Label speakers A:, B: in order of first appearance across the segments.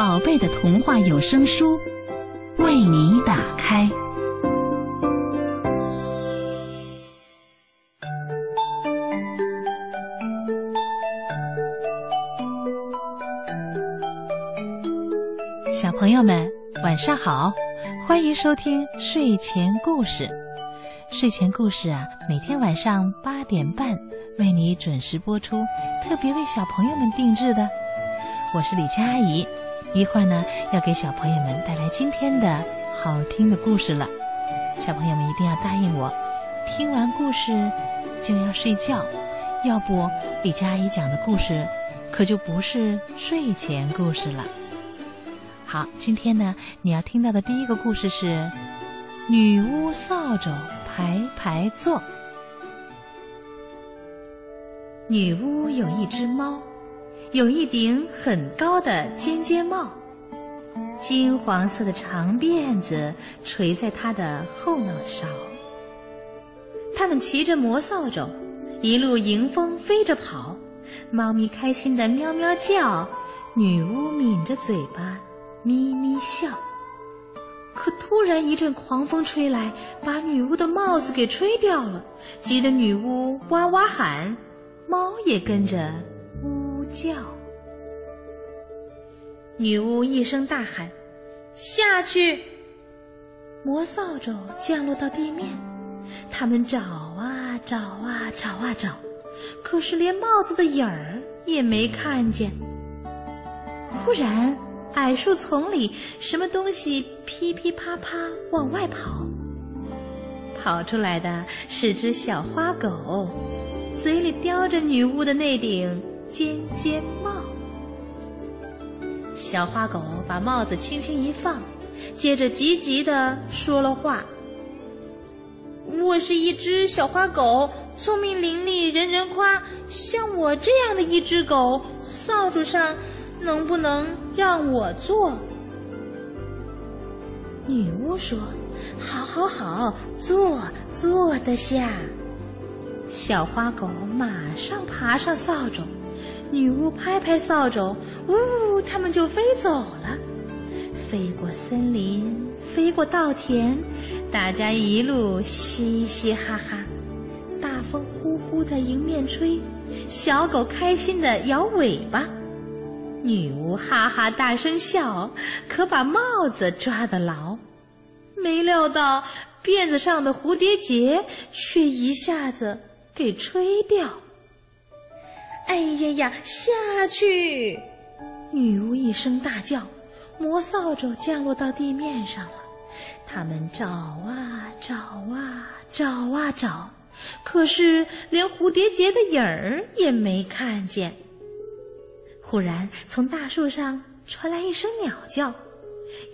A: 宝贝的童话有声书为你打开。小朋友们，晚上好，欢迎收听睡前故事。睡前故事啊，每天晚上八点半为你准时播出，特别为小朋友们定制的。我是李佳阿姨，一会儿呢要给小朋友们带来今天的好听的故事了。小朋友们一定要答应我，听完故事就要睡觉，要不李佳怡讲的故事可就不是睡前故事了。好，今天呢你要听到的第一个故事是女巫扫帚。排排坐。女巫有一只猫，有一顶很高的尖尖帽，金黄色的长辫子垂在她的后脑勺。他们骑着魔扫帚，一路迎风飞着跑，猫咪开心的喵喵叫，女巫抿着嘴巴咪咪笑。可突然一阵狂风吹来，把女巫的帽子给吹掉了，急得女巫哇哇喊，猫也跟着叫。女巫一声大喊：“下去！”魔扫帚降落到地面，他们找啊找啊找啊找，可是连帽子的影儿也没看见。忽然。矮树丛里，什么东西噼噼啪啪往外跑？跑出来的是只小花狗，嘴里叼着女巫的那顶尖尖帽。小花狗把帽子轻轻一放，接着急急地说了话：“我是一只小花狗，聪明伶俐，人人夸。像我这样的一只狗，扫帚上……”能不能让我坐？女巫说：“好，好，好，坐，坐得下。”小花狗马上爬上扫帚，女巫拍拍扫帚，呜，它们就飞走了，飞过森林，飞过稻田，大家一路嘻嘻哈哈，大风呼呼的迎面吹，小狗开心的摇尾巴。女巫哈哈大声笑，可把帽子抓得牢。没料到辫子上的蝴蝶结却一下子给吹掉。哎呀呀，下去！女巫一声大叫，魔扫帚降落到地面上了。他们找啊找啊找啊找，可是连蝴蝶结的影儿也没看见。忽然，从大树上传来一声鸟叫，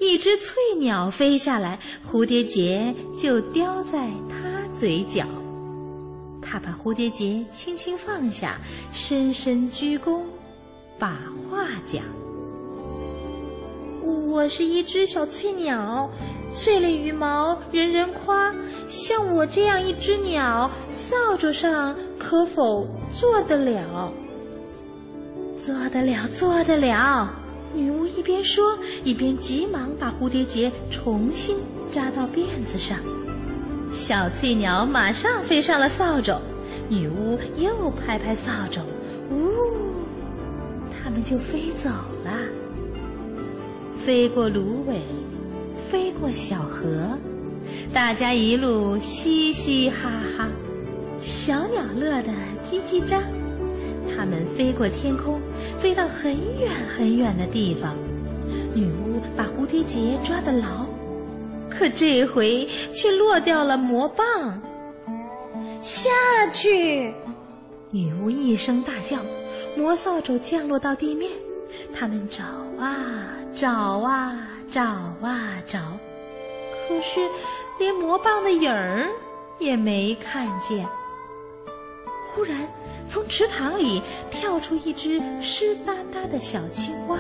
A: 一只翠鸟飞下来，蝴蝶结就叼在它嘴角。他把蝴蝶结轻轻放下，深深鞠躬，把话讲：“我是一只小翠鸟，翠绿羽毛人人夸。像我这样一只鸟，扫帚上可否做得了？”做得了，做得了！女巫一边说，一边急忙把蝴蝶结重新扎到辫子上。小翠鸟马上飞上了扫帚，女巫又拍拍扫帚，呜，它们就飞走了。飞过芦苇，飞过小河，大家一路嘻嘻哈哈，小鸟乐得叽叽喳。它们飞过天空，飞到很远很远的地方。女巫把蝴蝶结抓得牢，可这回却落掉了魔棒。下去！女巫一声大叫，魔扫帚降落到地面，他们找啊找啊找啊找，可是连魔棒的影儿也没看见。忽然，从池塘里跳出一只湿哒哒的小青蛙。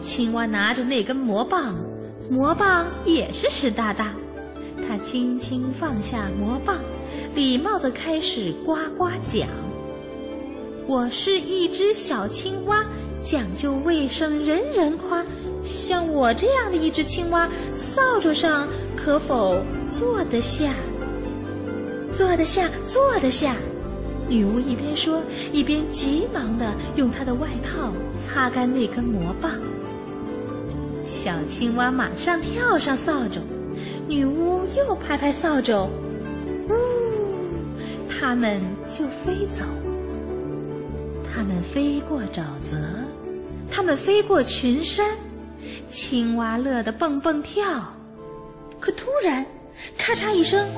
A: 青蛙拿着那根魔棒，魔棒也是湿哒哒。他轻轻放下魔棒，礼貌地开始呱呱讲：“我是一只小青蛙，讲究卫生，人人夸。像我这样的一只青蛙，扫帚上可否坐得下？坐得下，坐得下。”女巫一边说，一边急忙地用她的外套擦干那根魔棒。小青蛙马上跳上扫帚，女巫又拍拍扫帚，呜，它们就飞走。它们飞过沼泽，它们飞过群山，青蛙乐得蹦蹦跳。可突然，咔嚓一声，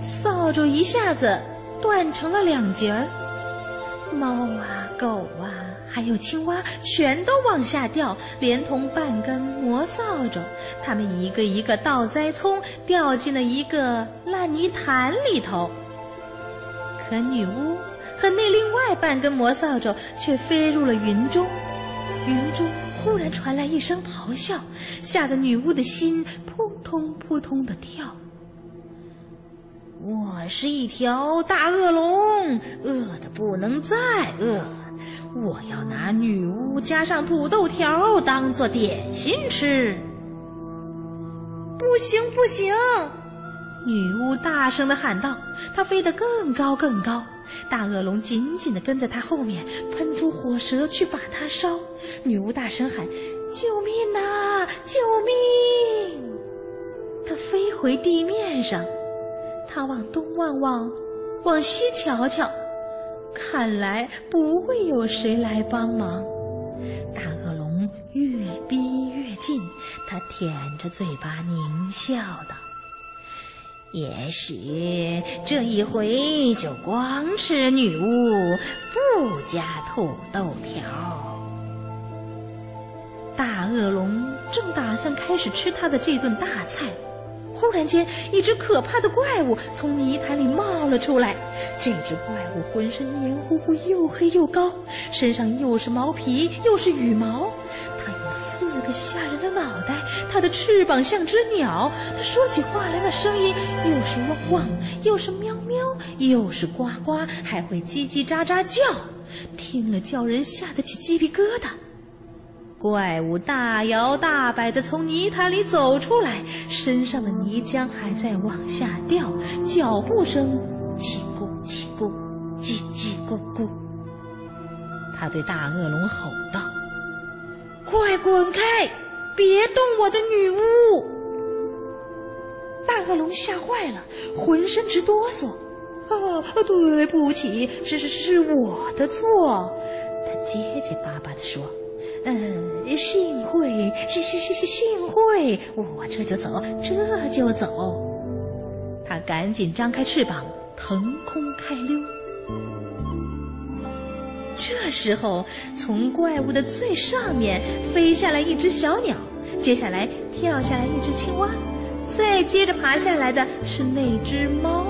A: 扫帚一下子断成了两截儿。猫啊，狗啊，还有青蛙，全都往下掉，连同半根魔扫帚。它们一个一个倒栽葱，掉进了一个烂泥潭里头。可女巫和那另外半根魔扫帚却飞入了云中。云中忽然传来一声咆哮，吓得女巫的心扑通扑通的跳。我是一条大恶龙，饿得不能再饿。我要拿女巫加上土豆条当做点心吃。不行，不行！女巫大声的喊道。她飞得更高更高，大恶龙紧紧的跟在她后面，喷出火舌去把她烧。女巫大声喊：“救命呐！救命！”她飞回地面上。他往东望望，往西瞧瞧，看来不会有谁来帮忙。大恶龙越逼越近，他舔着嘴巴狞笑道：“也许这一回就光吃女巫，不加土豆条。”大恶龙正打算开始吃他的这顿大菜。忽然间，一只可怕的怪物从泥潭里冒了出来。这只怪物浑身黏糊糊，又黑又高，身上又是毛皮又是羽毛。它有四个吓人的脑袋，它的翅膀像只鸟。它说起话来的声音又是汪汪，又是喵喵，又是呱呱，还会叽叽喳喳叫，听了叫人吓得起鸡皮疙瘩。怪物大摇大摆地从泥潭里走出来，身上的泥浆还在往下掉，脚步声叽咕叽咕，叽叽咕咕。他对大恶龙吼道：“快滚开，别动我的女巫！”大恶龙吓坏了，浑身直哆嗦。“啊，对不起，是是是我的错。”他结结巴巴地说。嗯，幸会，幸幸幸幸幸会，我这就走，这就走。他赶紧张开翅膀，腾空开溜。这时候，从怪物的最上面飞下来一只小鸟，接下来跳下来一只青蛙，再接着爬下来的是那只猫，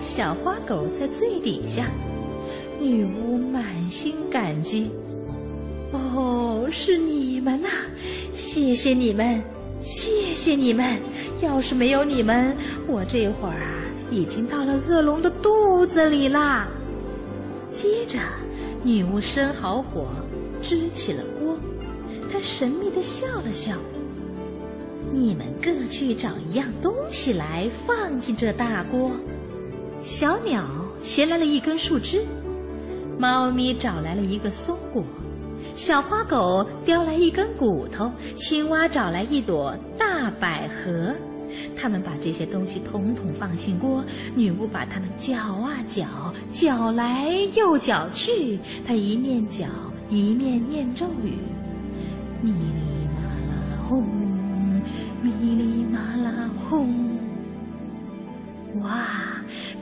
A: 小花狗在最底下。女巫满心感激。哦，是你们呐！谢谢你们，谢谢你们！要是没有你们，我这会儿啊，已经到了恶龙的肚子里啦。接着，女巫生好火，支起了锅。她神秘的笑了笑：“你们各去找一样东西来，放进这大锅。”小鸟衔来了一根树枝，猫咪找来了一个松果。小花狗叼来一根骨头，青蛙找来一朵大百合，他们把这些东西统统放进锅。女巫把它们搅啊搅，搅来又搅去。她一面搅一面念咒语：咪哩嘛啦轰，咪哩嘛啦轰。哇，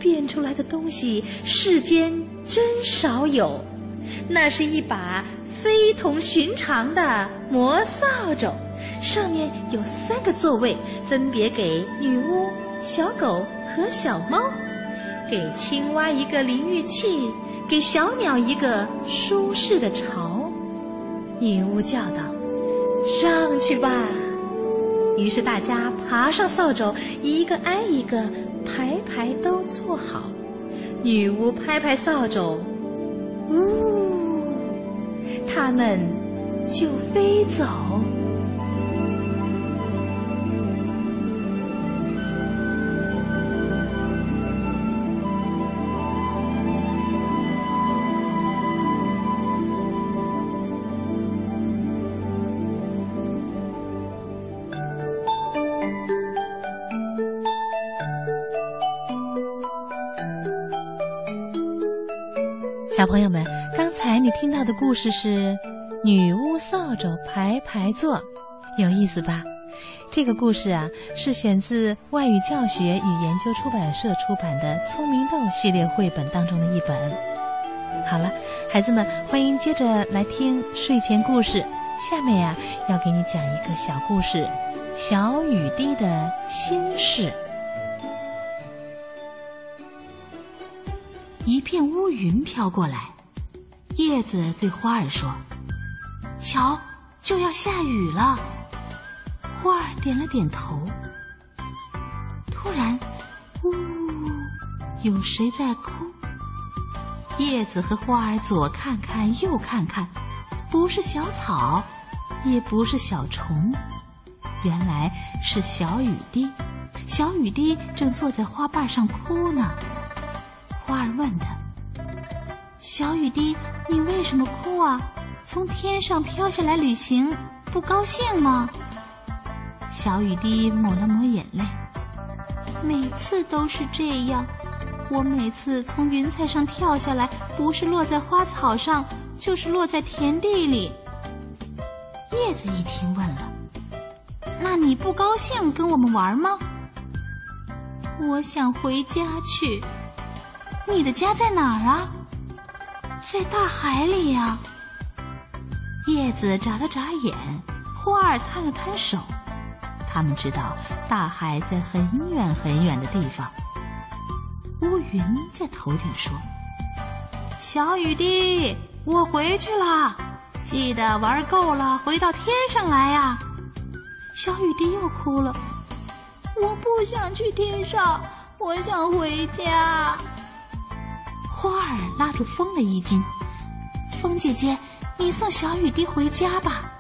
A: 变出来的东西世间真少有，那是一把。
B: 非同寻常的魔扫帚，上面有三个座位，分别给女巫、小狗和小猫，给青蛙一个淋浴器，给小鸟一个舒适的巢。女巫叫道：“上去吧！”于是大家爬上扫帚，一个挨一个，排排都坐好。女巫拍拍扫帚，呜，他们就飞走。
C: 小朋友们，才你听到的故事是《女巫扫帚排排坐》，有意思吧？这个故事啊，是选自外语教学与研究出版社出版的《聪明豆》系列绘本当中的一本。好了，孩子们，欢迎接着来听睡前故事。下面呀，要给你讲一个小故事，《小雨滴的心事》。
A: 一片乌云飘过来，叶子对花儿说：“瞧，就要下雨了。”花儿点了点头。突然，呜，有谁在哭？叶子和花儿左看看，右看看，不是小草，也不是小虫，原来是小雨滴。小雨滴正坐在花瓣上哭呢。花儿问他：“小雨滴，你为什么哭啊？从天上飘下来旅行，不高兴吗？”小雨滴抹了抹眼泪：“每次都是这样，我每次从云彩上跳下来，不是落在花草上，就是落在田地里。”叶子一听问了：“那你不高兴跟我们玩吗？”我想回家去。你的家在哪儿啊？在大海里呀。叶子眨了眨眼，花儿摊了摊手。他们知道大海在很远很远的地方。乌云在头顶说：“小雨滴，我回去了，记得玩够了回到天上来呀。”小雨滴又哭了：“我不想去天上，我想回家。”花儿拉住风的衣襟，风姐姐，你送小雨滴回家吧。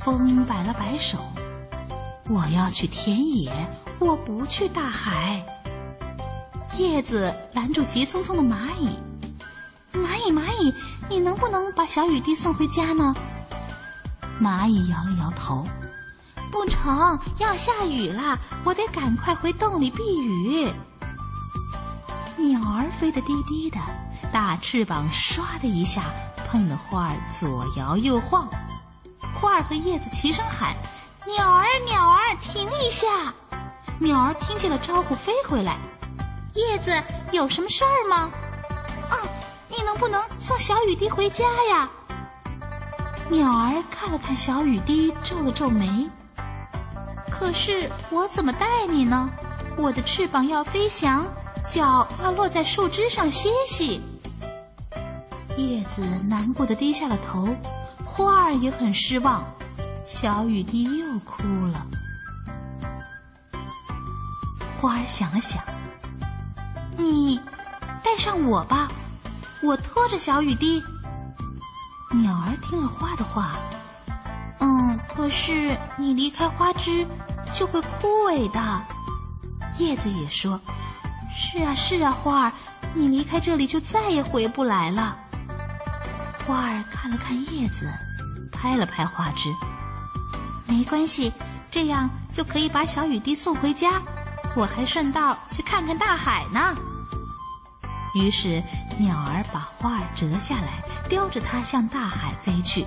A: 风摆了摆手，我要去田野，我不去大海。叶子拦住急匆匆的蚂蚁，蚂蚁蚂蚁，你能不能把小雨滴送回家呢？蚂蚁摇了摇头，不成，要下雨了，我得赶快回洞里避雨。鸟儿飞得低低的，大翅膀唰的一下碰得花儿左摇右晃。花儿和叶子齐声喊：“鸟儿，鸟儿，停一下！”鸟儿听见了招呼，飞回来。叶子有什么事儿吗？啊，你能不能送小雨滴回家呀？鸟儿看了看小雨滴，皱了皱眉。可是我怎么带你呢？我的翅膀要飞翔。脚要落在树枝上歇息。叶子难过的低下了头，花儿也很失望，小雨滴又哭了。花儿想了想，你带上我吧，我拖着小雨滴。鸟儿听了花的话，嗯，可是你离开花枝就会枯萎的。叶子也说。是啊，是啊，花儿，你离开这里就再也回不来了。花儿看了看叶子，拍了拍花枝，没关系，这样就可以把小雨滴送回家。我还顺道去看看大海呢。于是，鸟儿把花儿折下来，叼着它向大海飞去，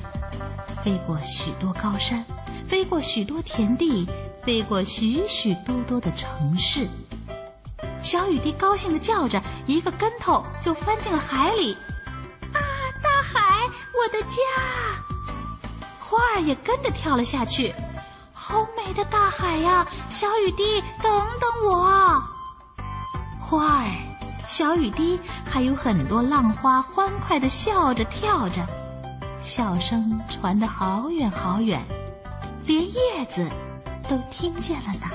A: 飞过许多高山，飞过许多田地，飞过许许多多的城市。小雨滴高兴的叫着，一个跟头就翻进了海里。啊，大海，我的家！花儿也跟着跳了下去。好美的大海呀！小雨滴，等等我！花儿、小雨滴，还有很多浪花，欢快的笑着跳着，笑声传得好远好远，连叶子都听见了呢。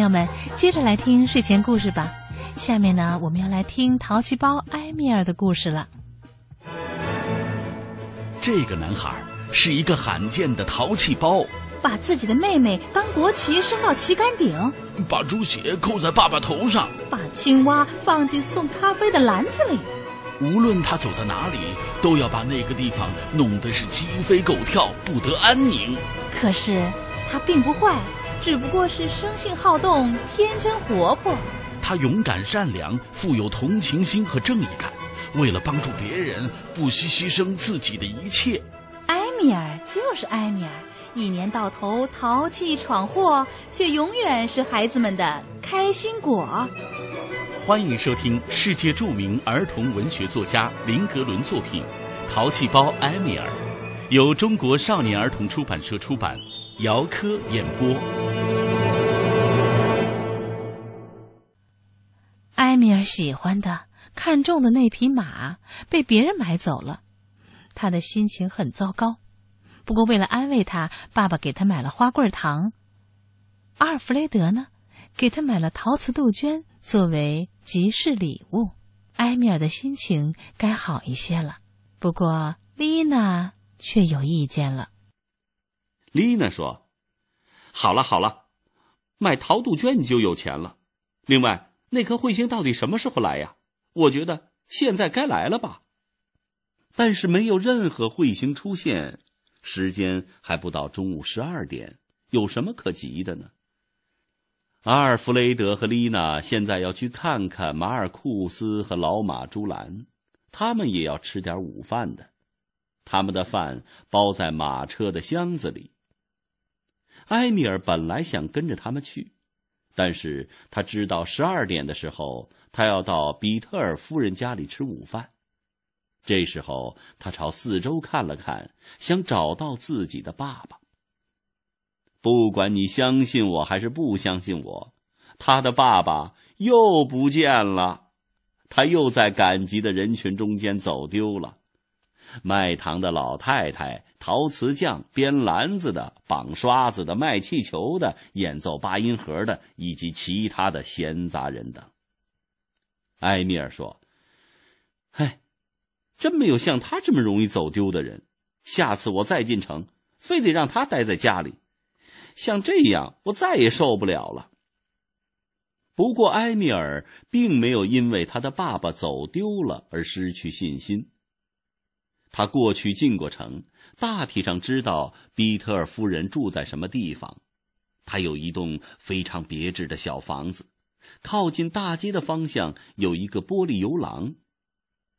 A: 友们，接着来听睡前故事吧。下面呢，我们要来听淘气包埃米尔的故事了。
D: 这个男孩是一个罕见的淘气包，
E: 把自己的妹妹当国旗升到旗杆顶，
D: 把猪血扣在爸爸头上，
E: 把青蛙放进送咖啡的篮子里。
D: 无论他走到哪里，都要把那个地方弄得是鸡飞狗跳，不得安宁。
E: 可是他并不坏。只不过是生性好动、天真活泼。
D: 他勇敢善良，富有同情心和正义感，为了帮助别人，不惜牺牲自己的一切。
E: 埃米尔就是埃米尔，一年到头淘气闯祸，却永远是孩子们的开心果。
D: 欢迎收听世界著名儿童文学作家林格伦作品《淘气包埃米尔》，由中国少年儿童出版社出版。姚科演播。
F: 埃米尔喜欢的、看中的那匹马被别人买走了，他的心情很糟糕。不过为了安慰他，爸爸给他买了花棍糖。阿尔弗雷德呢，给他买了陶瓷杜鹃作为集市礼物。埃米尔的心情该好一些了。不过丽娜却有意见了。
G: 丽娜说：“好了好了，买陶杜鹃你就有钱了。另外，那颗彗星到底什么时候来呀？我觉得现在该来了吧。但是没有任何彗星出现，时间还不到中午十二点，有什么可急的呢？”阿尔弗雷德和丽娜现在要去看看马尔库斯和老马朱兰，他们也要吃点午饭的，他们的饭包在马车的箱子里。埃米尔本来想跟着他们去，但是他知道十二点的时候他要到比特尔夫人家里吃午饭。这时候他朝四周看了看，想找到自己的爸爸。不管你相信我还是不相信我，他的爸爸又不见了，他又在赶集的人群中间走丢了。卖糖的老太太、陶瓷匠、编篮子的、绑刷子的、卖气球的、演奏八音盒的，以及其他的闲杂人等。埃米尔说：“嗨，真没有像他这么容易走丢的人。下次我再进城，非得让他待在家里。像这样，我再也受不了了。”不过，埃米尔并没有因为他的爸爸走丢了而失去信心。他过去进过城，大体上知道比特尔夫人住在什么地方。他有一栋非常别致的小房子，靠近大街的方向有一个玻璃游廊，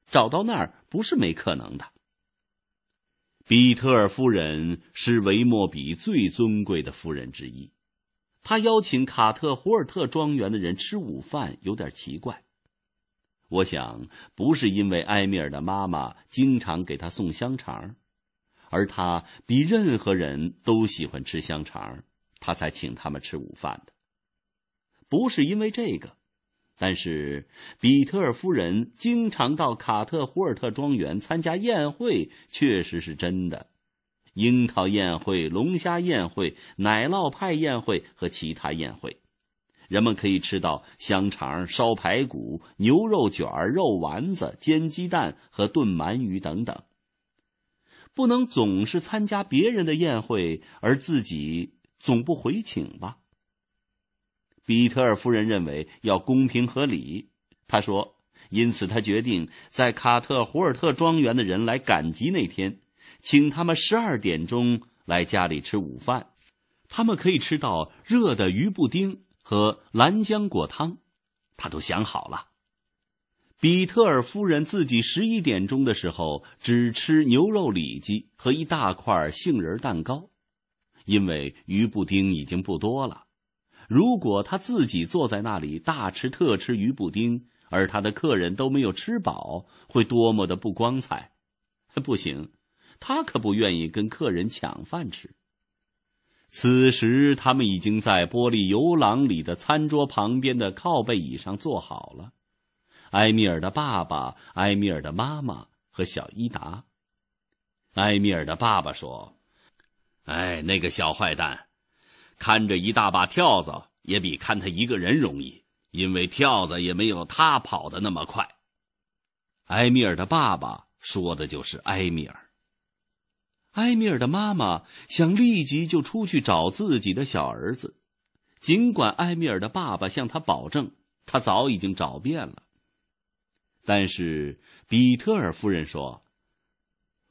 G: 找到那儿不是没可能的。比特尔夫人是维莫比最尊贵的夫人之一，她邀请卡特胡尔特庄园的人吃午饭有点奇怪。我想不是因为埃米尔的妈妈经常给他送香肠，而他比任何人都喜欢吃香肠，他才请他们吃午饭的。不是因为这个，但是比特尔夫人经常到卡特胡尔特庄园参加宴会，确实是真的。樱桃宴会、龙虾宴会、奶酪派宴会和其他宴会。人们可以吃到香肠、烧排骨、牛肉卷、肉丸子、煎鸡蛋和炖鳗鱼等等。不能总是参加别人的宴会，而自己总不回请吧？比特尔夫人认为要公平合理，她说，因此她决定在卡特胡尔特庄园的人来赶集那天，请他们十二点钟来家里吃午饭，他们可以吃到热的鱼布丁。和蓝浆果汤，他都想好了。比特尔夫人自己十一点钟的时候只吃牛肉里脊和一大块杏仁蛋糕，因为鱼布丁已经不多了。如果他自己坐在那里大吃特吃鱼布丁，而他的客人都没有吃饱，会多么的不光彩！不行，他可不愿意跟客人抢饭吃。此时，他们已经在玻璃游廊里的餐桌旁边的靠背椅上坐好了。埃米尔的爸爸、埃米尔的妈妈和小伊达。埃米尔的爸爸说：“哎，那个小坏蛋，看着一大把跳蚤也比看他一个人容易，因为跳蚤也没有他跑的那么快。”埃米尔的爸爸说的就是埃米尔。埃米尔的妈妈想立即就出去找自己的小儿子，尽管埃米尔的爸爸向他保证，他早已经找遍了。但是比特尔夫人说：“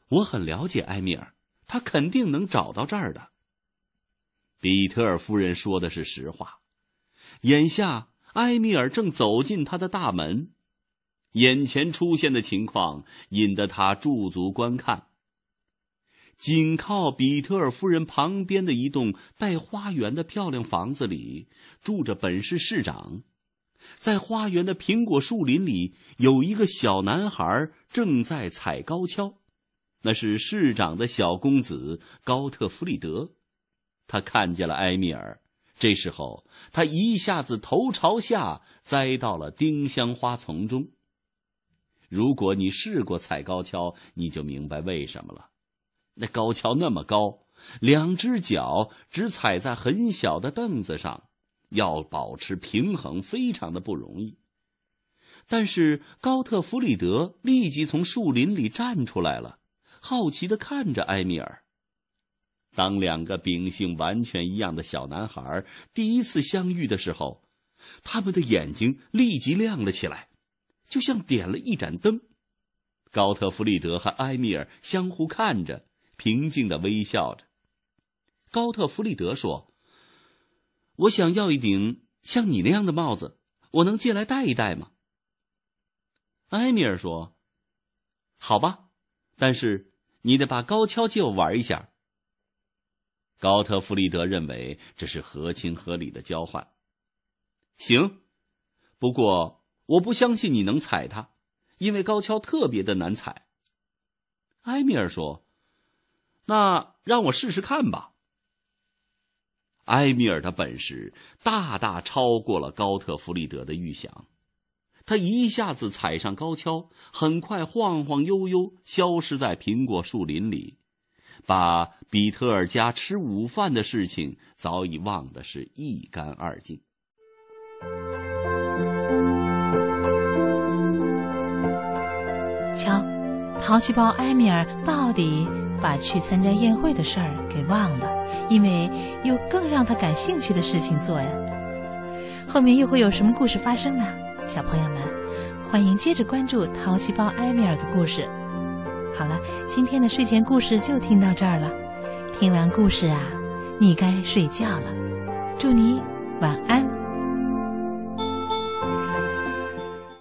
G: 我很了解埃米尔，他肯定能找到这儿的。”比特尔夫人说的是实话。眼下埃米尔正走进他的大门，眼前出现的情况引得他驻足观看。紧靠比特尔夫人旁边的一栋带花园的漂亮房子里，住着本市市长。在花园的苹果树林里，有一个小男孩正在踩高跷，那是市长的小公子高特弗里德。他看见了埃米尔，这时候他一下子头朝下栽到了丁香花丛中。如果你试过踩高跷，你就明白为什么了。那高跷那么高，两只脚只踩在很小的凳子上，要保持平衡非常的不容易。但是高特弗里德立即从树林里站出来了，好奇的看着埃米尔。当两个秉性完全一样的小男孩第一次相遇的时候，他们的眼睛立即亮了起来，就像点了一盏灯。高特弗里德和埃米尔相互看着。平静的微笑着，高特弗里德说：“我想要一顶像你那样的帽子，我能借来戴一戴吗？”埃米尔说：“好吧，但是你得把高跷借我玩一下。”高特弗里德认为这是合情合理的交换。行，不过我不相信你能踩它，因为高跷特别的难踩。埃米尔说。那让我试试看吧。埃米尔的本事大大超过了高特弗里德的预想，他一下子踩上高跷，很快晃晃悠悠消失在苹果树林里，把比特尔家吃午饭的事情早已忘得是一干二净。
H: 瞧，淘气包埃米尔到底。把去参加宴会的事儿给忘了，因为有更让他感兴趣的事情做呀。后面又会有什么故事发生呢？小朋友们，欢迎接着关注淘气包埃米尔的故事。好了，今天的睡前故事就听到这儿了。听完故事啊，你该睡觉了。祝你晚安。